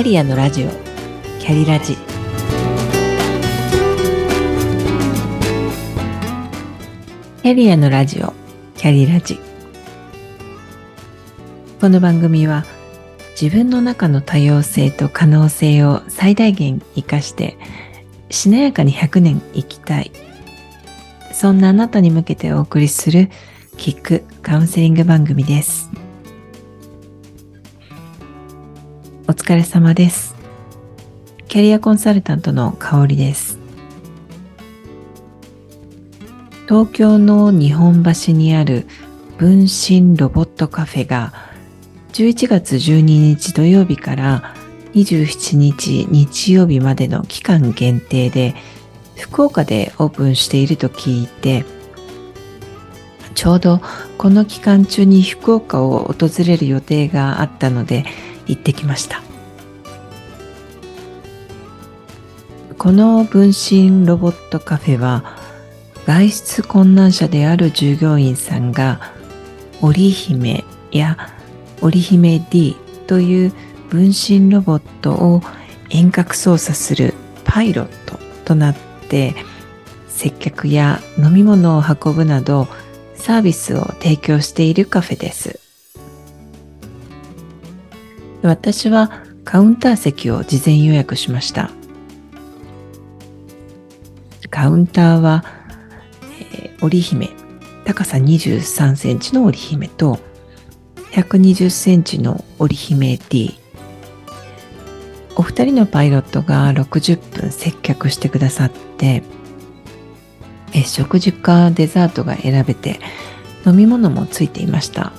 ャリアのラジオ。キャリラジ。キャリアのラジオ。キャリラジ。この番組は自分の中の多様性と可能性を最大限生かしてしなやかに100年生きたい。そんなあなたに向けてお送りするキックカウンセリング番組です。お疲れ様です。キャリアコンサルタントの香りです。東京の日本橋にある分身ロボットカフェが11月12日土曜日から27日日曜日までの期間限定で福岡でオープンしていると聞いてちょうどこの期間中に福岡を訪れる予定があったので行ってきましたこの分身ロボットカフェは外出困難者である従業員さんが織姫や織姫 D という分身ロボットを遠隔操作するパイロットとなって接客や飲み物を運ぶなどサービスを提供しているカフェです。私はカウンター席を事前予約しました。カウンターは、えー、織姫、高さ23センチの織姫と120センチの織姫 D。お二人のパイロットが60分接客してくださって、え食事かデザートが選べて飲み物もついていました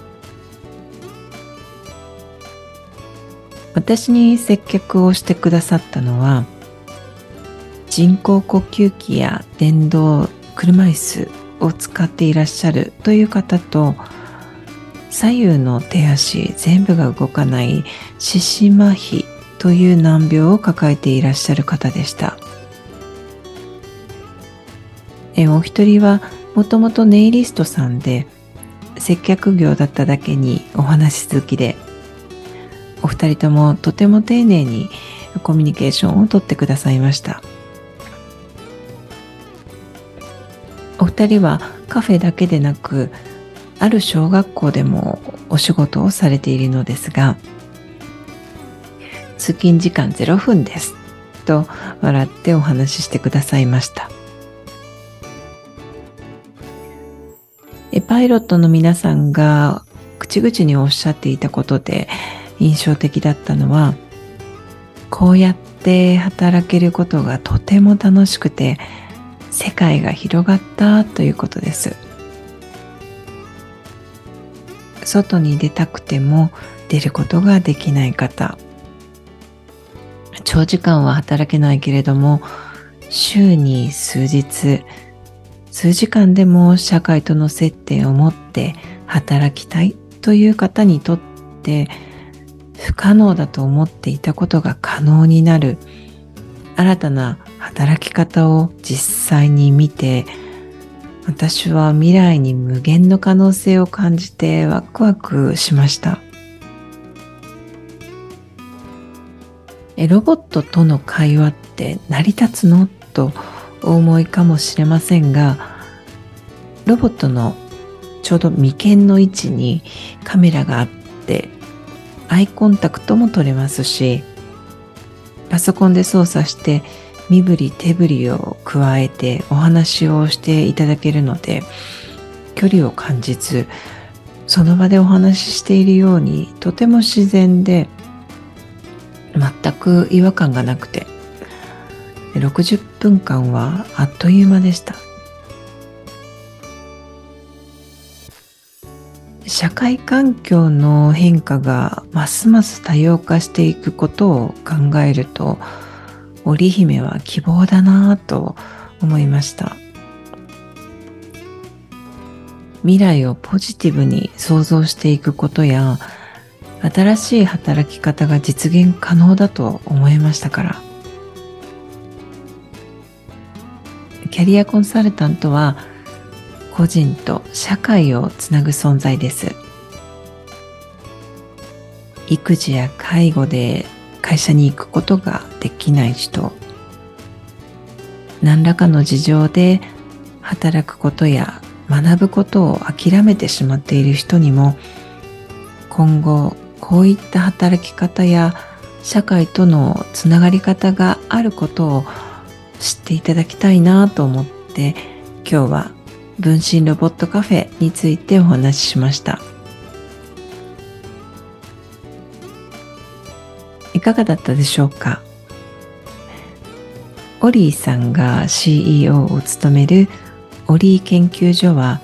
私に接客をしてくださったのは人工呼吸器や電動車椅子を使っていらっしゃるという方と左右の手足全部が動かない四肢麻痺という難病を抱えていらっしゃる方でした。えお一人はもともとネイリストさんで接客業だっただけにお話好きでお二人ともとても丁寧にコミュニケーションをとってくださいました。お二人はカフェだけでなくある小学校でもお仕事をされているのですが通勤時間0分ですと笑ってお話ししてくださいました。パイロットの皆さんが口々におっしゃっていたことで印象的だったのはこうやって働けることがとても楽しくて世界が広がったということです。外に出たくても出ることができない方。長時間は働けないけれども週に数日数時間でも社会との接点を持って働きたいという方にとって不可能だと思っていたことが可能になる。新たな働き方を実際に見て私は未来に無限の可能性を感じてワクワクしました。ロボットとの会話って成り立つの？とお思いかもしれませんがロボットのちょうど眉間の位置にカメラがあってアイコンタクトも取れますしパソコンで操作して身振り手振りを加えてお話をしていただけるので距離を感じずその場でお話ししているようにとても自然で全く違和感がなくて60分間はあっという間でした。社会環境の変化がますます多様化していくことを考えると織姫は希望だなぁと思いました。未来をポジティブに想像していくことや新しい働き方が実現可能だと思いましたから。キャリアコンサルタントは個人と社会をつなぐ存在です。育児や介護で会社に行くことができない人。何らかの事情で働くことや学ぶことを諦めてしまっている人にも今後こういった働き方や社会とのつながり方があることを知っていただきたいなと思って今日は分身ロボットカフェについてお話ししました。いかがだったでしょうか？オリーさんが CEO を務めるオリー研究所は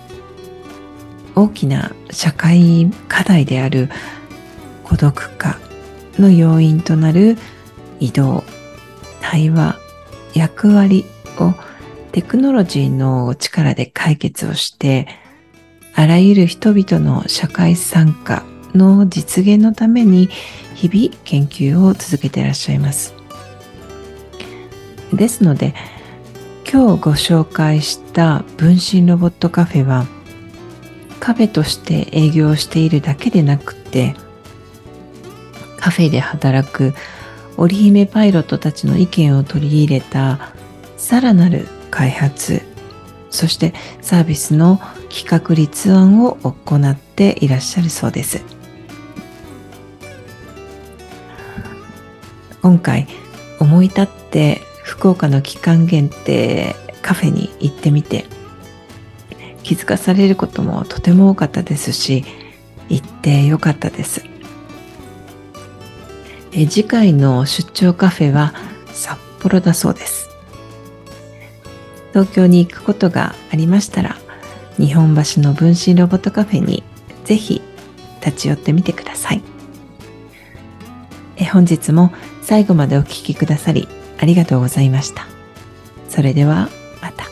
大きな社会課題である孤独化の要因となる移動対話役割をテクノロジーの力で解決をしてあらゆる人々の社会参加の実現のために日々研究を続けていらっしゃいます。ですので今日ご紹介した分身ロボットカフェはカフェとして営業しているだけでなくてカフェで働く織姫パイロットたちの意見を取り入れたさらなる開発そしてサービスの企画立案を行っていらっしゃるそうです。今回思い立って福岡の期間限定カフェに行ってみて気づかされることもとても多かったですし行ってよかったです。え次回の出張カフェは札幌だそうです。東京に行くことがありましたら日本橋の分身ロボットカフェにぜひ立ち寄ってみてくださいえ本日も最後までお聴きくださりありがとうございました。それではまた